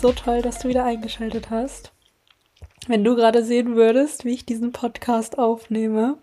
so toll, dass du wieder eingeschaltet hast. Wenn du gerade sehen würdest, wie ich diesen Podcast aufnehme,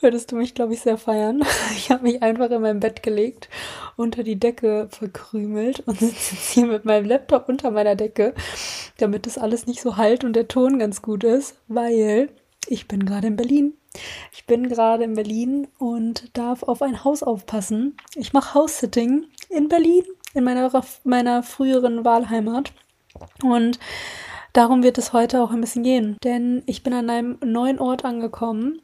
würdest du mich, glaube ich, sehr feiern. Ich habe mich einfach in mein Bett gelegt, unter die Decke verkrümelt und sitze hier mit meinem Laptop unter meiner Decke, damit das alles nicht so halt und der Ton ganz gut ist, weil ich bin gerade in Berlin. Ich bin gerade in Berlin und darf auf ein Haus aufpassen. Ich mache House-Sitting in Berlin, in meiner, meiner früheren Wahlheimat. Und darum wird es heute auch ein bisschen gehen, denn ich bin an einem neuen Ort angekommen,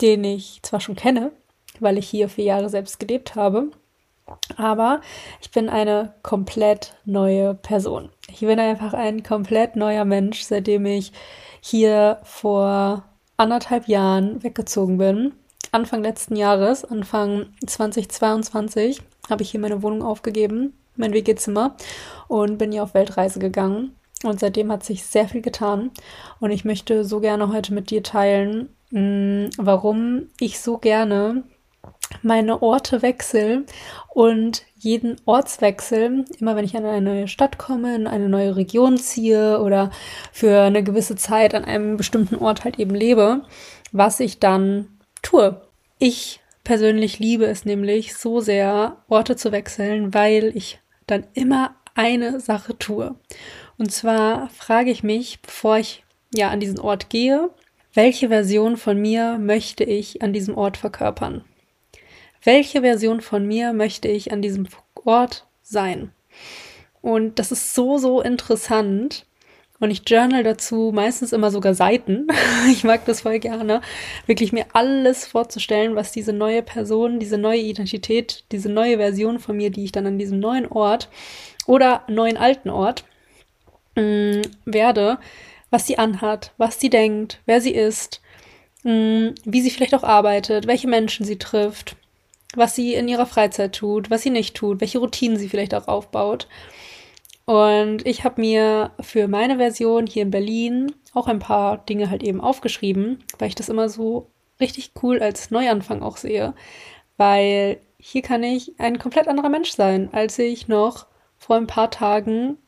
den ich zwar schon kenne, weil ich hier vier Jahre selbst gelebt habe, aber ich bin eine komplett neue Person. Ich bin einfach ein komplett neuer Mensch, seitdem ich hier vor anderthalb Jahren weggezogen bin. Anfang letzten Jahres, Anfang 2022, habe ich hier meine Wohnung aufgegeben mein WG-Zimmer und bin hier auf Weltreise gegangen. Und seitdem hat sich sehr viel getan. Und ich möchte so gerne heute mit dir teilen, mm, warum ich so gerne meine Orte wechsle und jeden Ortswechsel, immer wenn ich an eine neue Stadt komme, in eine neue Region ziehe oder für eine gewisse Zeit an einem bestimmten Ort halt eben lebe, was ich dann tue. Ich persönlich liebe es nämlich so sehr, Orte zu wechseln, weil ich dann immer eine Sache tue. Und zwar frage ich mich, bevor ich ja an diesen Ort gehe, welche Version von mir möchte ich an diesem Ort verkörpern? Welche Version von mir möchte ich an diesem Ort sein? Und das ist so, so interessant, und ich journal dazu meistens immer sogar Seiten. ich mag das voll gerne, wirklich mir alles vorzustellen, was diese neue Person, diese neue Identität, diese neue Version von mir, die ich dann an diesem neuen Ort oder neuen alten Ort mh, mm, werde, was sie anhat, was sie denkt, wer sie ist, mh, mm, wie sie vielleicht auch arbeitet, welche Menschen sie trifft, was sie in ihrer Freizeit tut, was sie nicht tut, welche Routinen sie vielleicht auch aufbaut. Und ich habe mir für meine Version hier in Berlin auch ein paar Dinge halt eben aufgeschrieben, weil ich das immer so richtig cool als Neuanfang auch sehe. Weil hier kann ich ein komplett anderer Mensch sein, als ich noch vor ein paar Tagen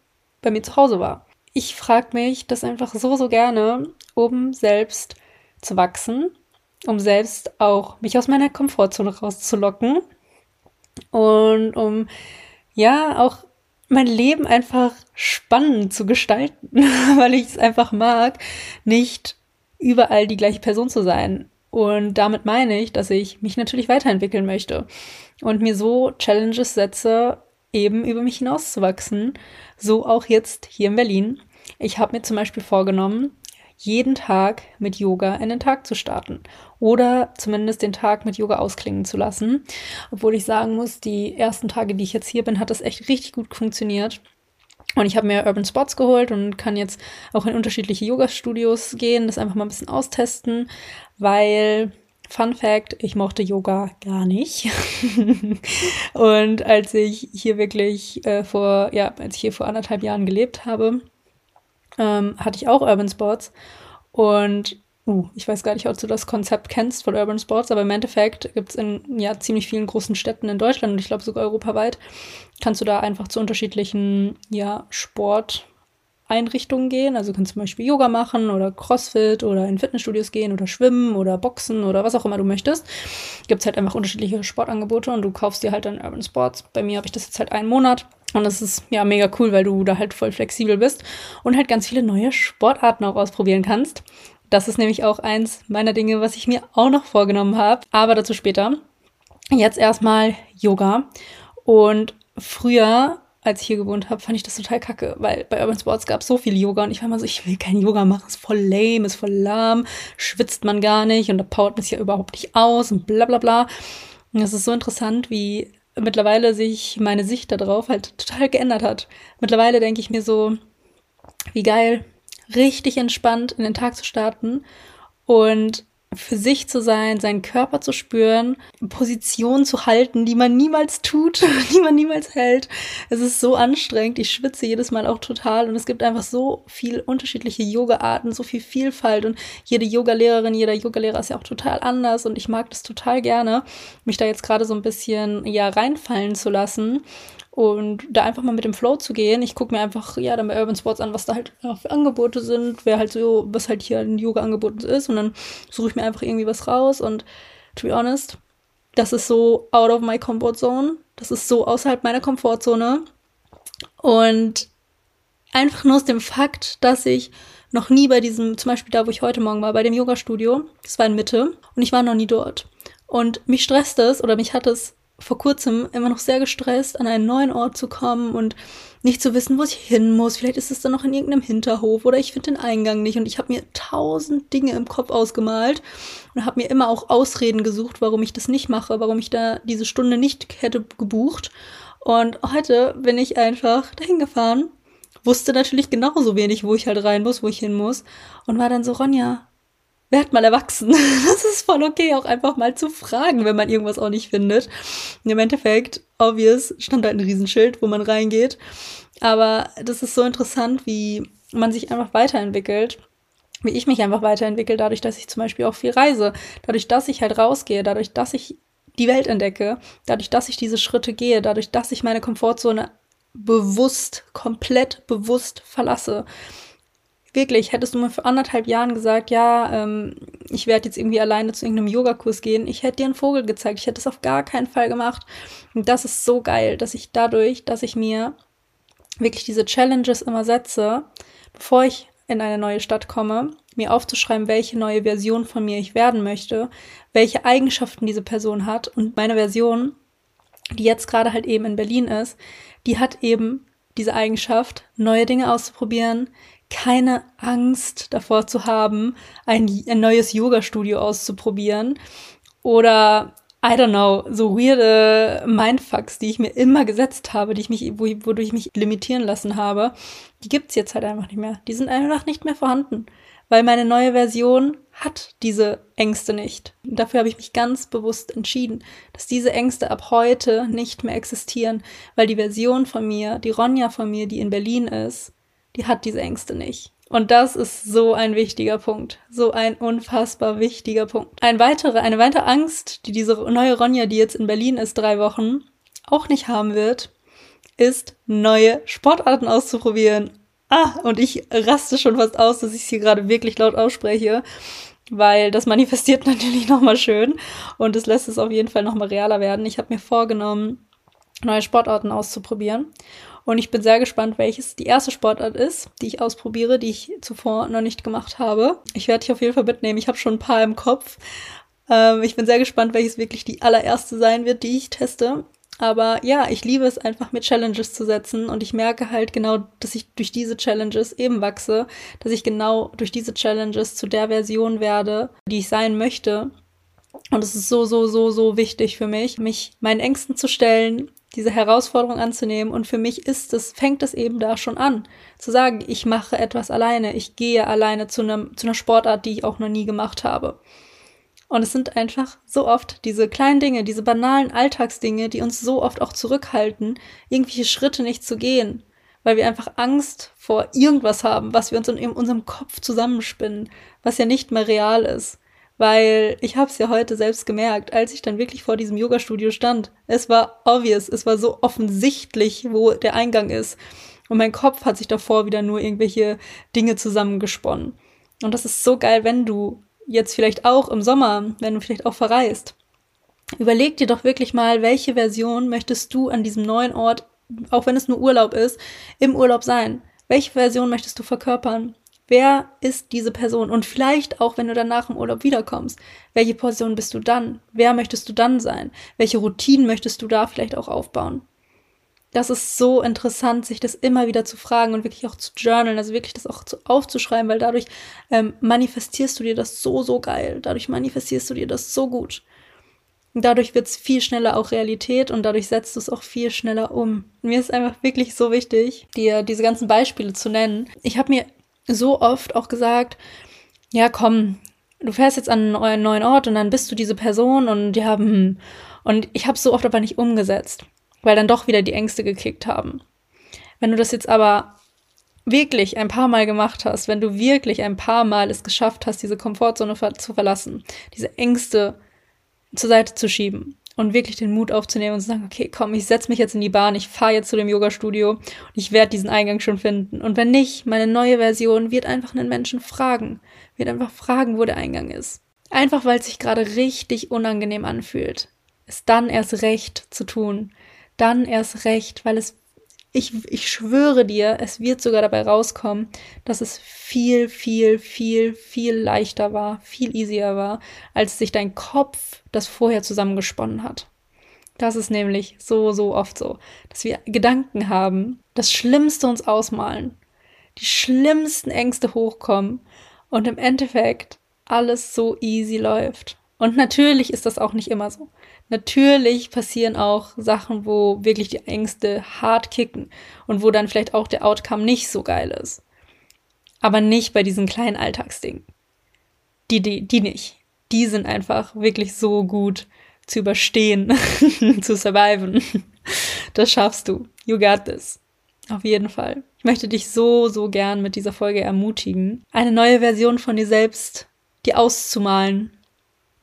bei mir zu Hause war. Ich frage mich das einfach so, so gerne, um selbst zu wachsen, um selbst auch mich aus meiner Komfortzone rauszulocken und um ja auch mein Leben einfach spannend zu gestalten, weil ich es einfach mag, nicht überall die gleiche Person zu sein. Und damit meine ich, dass ich mich natürlich weiterentwickeln möchte und mir so Challenges setze, eben über mich hinauszuwachsen. So auch jetzt hier in Berlin. Ich habe mir zum Beispiel vorgenommen, jeden Tag mit Yoga in den Tag zu starten oder zumindest den Tag mit Yoga ausklingen zu lassen. Obwohl ich sagen muss, die ersten Tage, die ich jetzt hier bin, hat das echt richtig gut funktioniert. Und ich habe mir Urban Spots geholt und kann jetzt auch in unterschiedliche Yoga-Studios gehen, das einfach mal ein bisschen austesten, weil Fun Fact, ich mochte Yoga gar nicht. und als ich hier wirklich äh, vor, ja, als ich hier vor anderthalb Jahren gelebt habe, ähm, hatte ich auch Urban Sports. Und uh, ich weiß gar nicht, ob du das Konzept kennst von Urban Sports, aber im Endeffekt gibt es in ja, ziemlich vielen großen Städten in Deutschland und ich glaube sogar europaweit, kannst du da einfach zu unterschiedlichen ja, Sport. Gehen. Also du kannst zum Beispiel Yoga machen oder Crossfit oder in Fitnessstudios gehen oder schwimmen oder boxen oder was auch immer du möchtest. Gibt es halt einfach unterschiedliche Sportangebote und du kaufst dir halt dann Urban Sports. Bei mir habe ich das jetzt halt einen Monat und das ist ja mega cool, weil du da halt voll flexibel bist und halt ganz viele neue Sportarten auch ausprobieren kannst. Das ist nämlich auch eins meiner Dinge, was ich mir auch noch vorgenommen habe. Aber dazu später. Jetzt erstmal Yoga. Und früher, als ich hier gewohnt habe, fand ich das total kacke, weil bei Urban Sports gab es so viel Yoga und ich war immer so, ich will kein Yoga machen, ist voll lame, ist voll lahm, schwitzt man gar nicht und da powert man sich ja überhaupt nicht aus und bla bla bla. Und es ist so interessant, wie mittlerweile sich meine Sicht darauf halt total geändert hat. Mittlerweile denke ich mir so, wie geil, richtig entspannt in den Tag zu starten und für sich zu sein, seinen Körper zu spüren, Positionen zu halten, die man niemals tut, die man niemals hält. Es ist so anstrengend. Ich schwitze jedes Mal auch total und es gibt einfach so viel unterschiedliche Yoga-Arten, so viel Vielfalt und jede Yogalehrerin, jeder Yogalehrer ist ja auch total anders und ich mag das total gerne, mich da jetzt gerade so ein bisschen ja reinfallen zu lassen und da einfach mal mit dem Flow zu gehen. Ich gucke mir einfach, ja, dann bei Urban Sports an, was da halt für Angebote sind, wer halt so, was halt hier ein Yoga-Angebot ist und dann suche ich mir einfach irgendwie was raus und to be honest, das ist so out of my comfort zone. Das ist so außerhalb meiner Komfortzone. Und einfach nur aus dem Fakt, dass ich noch nie bei diesem, zum Beispiel da, wo ich heute Morgen war, bei dem Yoga-Studio, das war in Mitte, und ich war noch nie dort. Und mich stresst es oder mich hat es vor kurzem immer noch sehr gestresst, an einen neuen Ort zu kommen und nicht zu wissen, wo ich hin muss. Vielleicht ist es dann noch in irgendeinem Hinterhof oder ich finde den Eingang nicht. Und ich habe mir tausend Dinge im Kopf ausgemalt und habe mir immer auch Ausreden gesucht, warum ich das nicht mache, warum ich da diese Stunde nicht hätte gebucht. Und heute bin ich einfach dahin gefahren, wusste natürlich genauso wenig, wo ich halt rein muss, wo ich hin muss und war dann so, Ronja, werd mal erwachsen. Das ist voll okay, auch einfach mal zu fragen, wenn man irgendwas auch nicht findet. Und Im Endeffekt, obvious, stand da ein Riesenschild, wo man reingeht. Aber das ist so interessant, wie man sich einfach weiterentwickelt wie ich mich einfach weiterentwickle, dadurch, dass ich zum Beispiel auch viel reise, dadurch, dass ich halt rausgehe, dadurch, dass ich die Welt entdecke, dadurch, dass ich diese Schritte gehe, dadurch, dass ich meine Komfortzone bewusst, komplett bewusst verlasse wirklich, hättest du mir vor anderthalb Jahren gesagt, ja, ähm, ich werde jetzt irgendwie alleine zu irgendeinem Yogakurs gehen, ich hätte dir einen Vogel gezeigt. Ich hätte es auf gar keinen Fall gemacht. Und das ist so geil, dass ich dadurch, dass ich mir wirklich diese Challenges immer setze, bevor ich in eine neue Stadt komme, mir aufzuschreiben, welche neue Version von mir ich werden möchte, welche Eigenschaften diese Person hat. Und meine Version, die jetzt gerade halt eben in Berlin ist, die hat eben diese Eigenschaft, neue Dinge auszuprobieren, keine Angst davor zu haben, ein, ein neues Yoga-Studio auszuprobieren oder I don't know, so weirde Mindfucks, die ich mir immer gesetzt habe, die ich mich, wo, wodurch ich mich limitieren lassen habe, die gibt's jetzt halt einfach nicht mehr. Die sind einfach nicht mehr vorhanden, weil meine neue Version hat diese Ängste nicht. Und dafür habe ich mich ganz bewusst entschieden, dass diese Ängste ab heute nicht mehr existieren, weil die Version von mir, die Ronja von mir, die in Berlin ist, die hat diese Ängste nicht. Und das ist so ein wichtiger Punkt. So ein unfassbar wichtiger Punkt. Ein weitere, eine weitere Angst, die diese neue Ronja, die jetzt in Berlin ist, drei Wochen, auch nicht haben wird, ist, neue Sportarten auszuprobieren. Ah, und ich raste schon fast aus, dass ich es hier gerade wirklich laut ausspreche, weil das manifestiert natürlich nochmal schön und es lässt es auf jeden Fall nochmal realer werden. Ich habe mir vorgenommen, neue Sportarten auszuprobieren. Und ich bin sehr gespannt, welches die erste Sportart ist, die ich ausprobiere, die ich zuvor noch nicht gemacht habe. Ich werde dich auf jeden Fall mitnehmen. Ich habe schon ein paar im Kopf. Ähm, ich bin sehr gespannt, welches wirklich die allererste sein wird, die ich teste. Aber ja, ich liebe es einfach mit Challenges zu setzen und ich merke halt genau, dass ich durch diese Challenges eben wachse, dass ich genau durch diese Challenges zu der Version werde, die ich sein möchte. Und es ist so, so, so, so wichtig für mich, mich meinen Ängsten zu stellen, diese Herausforderung anzunehmen. Und für mich ist es, fängt es eben da schon an, zu sagen, ich mache etwas alleine, ich gehe alleine zu, einem, zu einer Sportart, die ich auch noch nie gemacht habe. Und es sind einfach so oft diese kleinen Dinge, diese banalen Alltagsdinge, die uns so oft auch zurückhalten, irgendwelche Schritte nicht zu gehen, weil wir einfach Angst vor irgendwas haben, was wir uns in unserem Kopf zusammenspinnen, was ja nicht mehr real ist. Weil ich habe es ja heute selbst gemerkt, als ich dann wirklich vor diesem Yoga-Studio stand. Es war obvious, es war so offensichtlich, wo der Eingang ist. Und mein Kopf hat sich davor wieder nur irgendwelche Dinge zusammengesponnen. Und das ist so geil, wenn du jetzt vielleicht auch im Sommer, wenn du vielleicht auch verreist. Überleg dir doch wirklich mal, welche Version möchtest du an diesem neuen Ort, auch wenn es nur Urlaub ist, im Urlaub sein? Welche Version möchtest du verkörpern? Wer ist diese Person? Und vielleicht auch, wenn du danach im Urlaub wiederkommst, welche Position bist du dann? Wer möchtest du dann sein? Welche Routinen möchtest du da vielleicht auch aufbauen? Das ist so interessant, sich das immer wieder zu fragen und wirklich auch zu journalen, also wirklich das auch zu, aufzuschreiben, weil dadurch ähm, manifestierst du dir das so, so geil. Dadurch manifestierst du dir das so gut. Dadurch wird es viel schneller auch Realität und dadurch setzt du es auch viel schneller um. Mir ist einfach wirklich so wichtig, dir diese ganzen Beispiele zu nennen. Ich habe mir so oft auch gesagt, ja komm, du fährst jetzt an einen neuen Ort und dann bist du diese Person und die haben hm. und ich habe so oft aber nicht umgesetzt, weil dann doch wieder die Ängste gekickt haben. Wenn du das jetzt aber wirklich ein paar Mal gemacht hast, wenn du wirklich ein paar Mal es geschafft hast, diese Komfortzone zu verlassen, diese Ängste zur Seite zu schieben und wirklich den Mut aufzunehmen und zu sagen, okay, komm, ich setze mich jetzt in die Bahn, ich fahre jetzt zu dem Yoga-Studio und ich werde diesen Eingang schon finden. Und wenn nicht, meine neue Version wird einfach einen Menschen fragen, wird einfach fragen, wo der Eingang ist. Einfach weil es sich gerade richtig unangenehm anfühlt. Es dann erst recht zu tun. Dann erst recht, weil es ich, ich schwöre dir, es wird sogar dabei rauskommen, dass es viel, viel, viel, viel leichter war, viel easier war, als sich dein Kopf das vorher zusammengesponnen hat. Das ist nämlich so, so oft so, dass wir Gedanken haben, das Schlimmste uns ausmalen, die schlimmsten Ängste hochkommen und im Endeffekt alles so easy läuft. Und natürlich ist das auch nicht immer so. Natürlich passieren auch Sachen, wo wirklich die Ängste hart kicken und wo dann vielleicht auch der Outcome nicht so geil ist. Aber nicht bei diesen kleinen Alltagsdingen. Die, die, die nicht. Die sind einfach wirklich so gut zu überstehen, zu surviven. Das schaffst du. You got this. Auf jeden Fall. Ich möchte dich so, so gern mit dieser Folge ermutigen, eine neue Version von dir selbst dir auszumalen,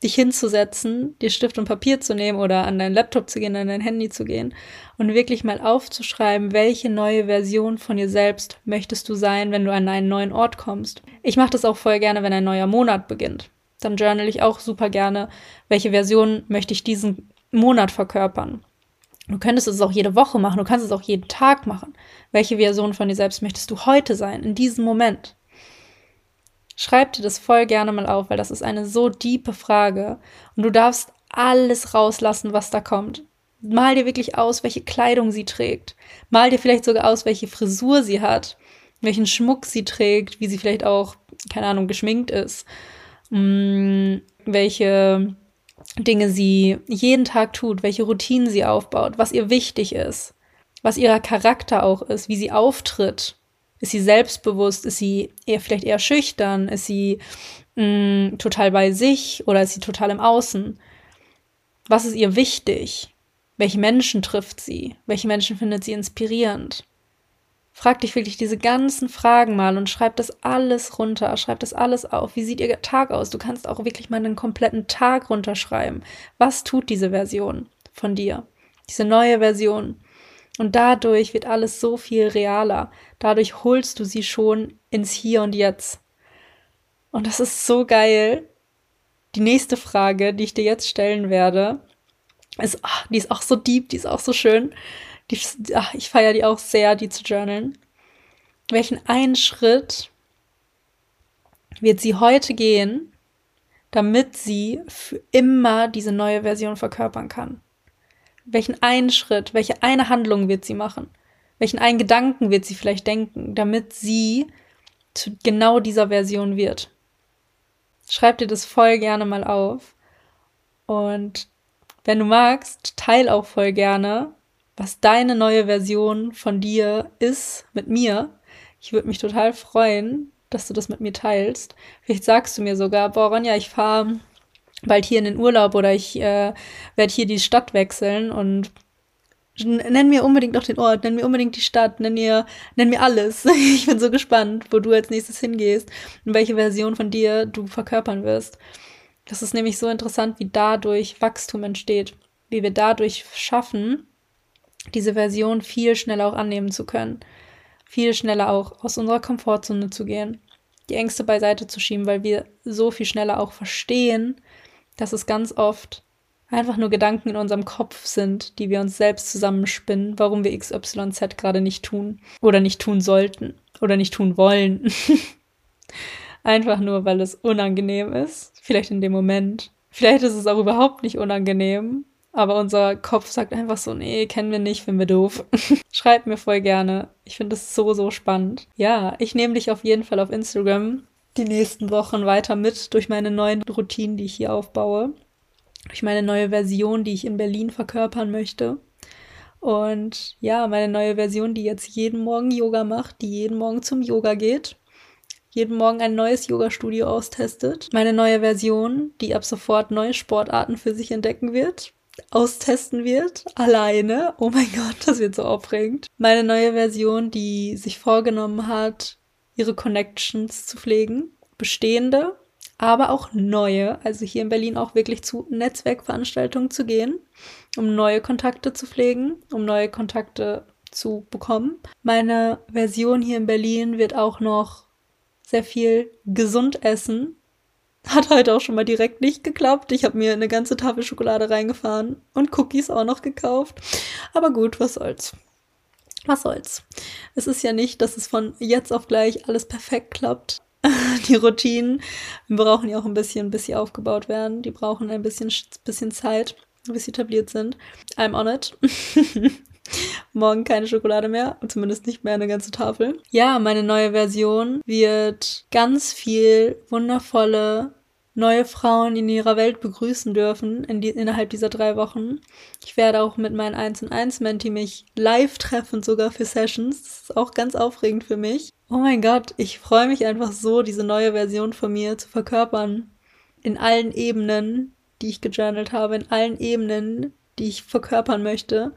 dich hinzusetzen, dir Stift und Papier zu nehmen oder an deinen Laptop zu gehen, an dein Handy zu gehen und wirklich mal aufzuschreiben, welche neue Version von dir selbst möchtest du sein, wenn du an einen neuen Ort kommst. Ich mache das auch voll gerne, wenn ein neuer Monat beginnt. Dann journal ich auch super gerne, welche Version möchte ich diesen Monat verkörpern. Du könntest es auch jede Woche machen, du kannst es auch jeden Tag machen. Welche Version von dir selbst möchtest du heute sein, in diesem Moment? Schreib dir das voll gerne mal auf, weil das ist eine so diepe Frage. Und du darfst alles rauslassen, was da kommt. Mal dir wirklich aus, welche Kleidung sie trägt. Mal dir vielleicht sogar aus, welche Frisur sie hat, welchen Schmuck sie trägt, wie sie vielleicht auch, keine Ahnung, geschminkt ist, mh, mm, welche Dinge sie jeden Tag tut, welche Routinen sie aufbaut, was ihr wichtig ist, was ihrer Charakter auch ist, wie sie auftritt, ist sie selbstbewusst? Ist sie eher vielleicht eher schüchtern? Ist sie mh, mm, total bei sich oder ist sie total im Außen? Was ist ihr wichtig? Welche Menschen trifft sie? Welche Menschen findet sie inspirierend? Frag dich wirklich diese ganzen Fragen mal und schreib das alles runter, schreib das alles auf. Wie sieht ihr Tag aus? Du kannst auch wirklich mal einen kompletten Tag runterschreiben. Was tut diese Version von dir? Diese neue Version. Und dadurch wird alles so viel realer. Dadurch holst du sie schon ins Hier und Jetzt. Und das ist so geil. Die nächste Frage, die ich dir jetzt stellen werde, ist, ach, die ist auch so deep, die ist auch so schön. Die, ach, ich feiere die auch sehr, die zu journalen. Welchen einen Schritt wird sie heute gehen, damit sie für immer diese neue Version verkörpern kann? Welchen einen Schritt, welche eine Handlung wird sie machen? Welchen einen Gedanken wird sie vielleicht denken, damit sie zu genau dieser Version wird? Schreib dir das voll gerne mal auf. Und wenn du magst, teil auch voll gerne, was deine neue Version von dir ist mit mir. Ich würde mich total freuen, dass du das mit mir teilst. Vielleicht sagst du mir sogar, boah, Ronja, ich fahre bald hier in den Urlaub oder ich äh, werde hier die Stadt wechseln und nenn mir unbedingt noch den Ort, nenn mir unbedingt die Stadt, nenn mir, nenn mir alles. Ich bin so gespannt, wo du als nächstes hingehst und welche Version von dir du verkörpern wirst. Das ist nämlich so interessant, wie dadurch Wachstum entsteht, wie wir dadurch schaffen, diese Version viel schneller auch annehmen zu können, viel schneller auch aus unserer Komfortzone zu gehen, die Ängste beiseite zu schieben, weil wir so viel schneller auch verstehen, dass es ganz oft einfach nur Gedanken in unserem Kopf sind, die wir uns selbst zusammenspinnen, warum wir XYZ gerade nicht tun oder nicht tun sollten oder nicht tun wollen. einfach nur, weil es unangenehm ist, vielleicht in dem Moment. Vielleicht ist es auch überhaupt nicht unangenehm, aber unser Kopf sagt einfach so, nee, kennen wir nicht, finden wir doof. Schreibt mir voll gerne. Ich finde es so, so spannend. Ja, ich nehme dich auf jeden Fall auf Instagram die nächsten Wochen weiter mit durch meine neuen Routinen, die ich hier aufbaue. durch meine neue Version, die ich in Berlin verkörpern möchte. Und ja, meine neue Version, die jetzt jeden Morgen Yoga macht, die jeden Morgen zum Yoga geht, jeden Morgen ein neues Yoga-Studio austestet. Meine neue Version, die ab sofort neue Sportarten für sich entdecken wird, austesten wird, alleine. Oh mein Gott, das wird so aufregend. Meine neue Version, die sich vorgenommen hat, ihre Connections zu pflegen, bestehende, aber auch neue, also hier in Berlin auch wirklich zu Netzwerkveranstaltungen zu gehen, um neue Kontakte zu pflegen, um neue Kontakte zu bekommen. Meine Version hier in Berlin wird auch noch sehr viel gesund essen. Hat heute auch schon mal direkt nicht geklappt. Ich habe mir eine ganze Tafel Schokolade reingefahren und Cookies auch noch gekauft. Aber gut, was soll's. Was soll's. Es ist ja nicht, dass es von jetzt auf gleich alles perfekt klappt. die Routinen brauchen ja auch ein bisschen, bis sie aufgebaut werden. Die brauchen ein bisschen, bisschen Zeit, bis sie etabliert sind. I'm on it. Morgen keine Schokolade mehr, zumindest nicht mehr eine ganze Tafel. Ja, meine neue Version wird ganz viel wundervolle neue Frauen in ihrer Welt begrüßen dürfen in die, innerhalb dieser drei Wochen. Ich werde auch mit meinen 1 und 1 Menti mich live treffen, sogar für Sessions. Das ist auch ganz aufregend für mich. Oh mein Gott, ich freue mich einfach so, diese neue Version von mir zu verkörpern. In allen Ebenen, die ich gejournalt habe, in allen Ebenen, die ich verkörpern möchte.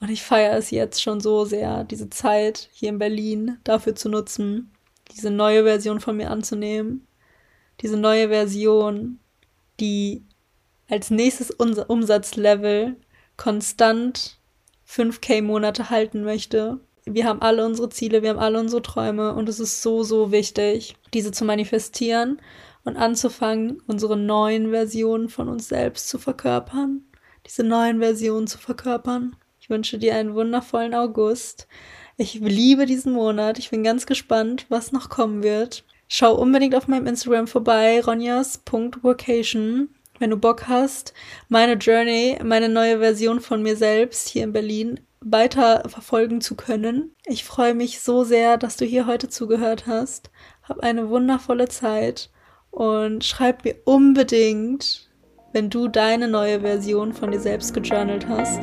Und ich feiere es jetzt schon so sehr, diese Zeit hier in Berlin dafür zu nutzen, diese neue Version von mir anzunehmen. Diese neue Version, die als nächstes Umsatzlevel konstant 5k Monate halten möchte wir haben alle unsere Ziele, wir haben alle unsere Träume und es ist so, so wichtig, diese zu manifestieren und anzufangen, unsere neuen Versionen von uns selbst zu verkörpern, diese neuen Versionen zu verkörpern. Ich wünsche dir einen wundervollen August. Ich liebe diesen Monat. Ich bin ganz gespannt, was noch kommen wird. Schau unbedingt auf meinem Instagram vorbei, ronjas.vocation wenn du Bock hast, meine Journey, meine neue Version von mir selbst hier in Berlin weiter verfolgen zu können. Ich freue mich so sehr, dass du hier heute zugehört hast. Hab eine wundervolle Zeit und schreib mir unbedingt, wenn du deine neue Version von dir selbst gejournalt hast.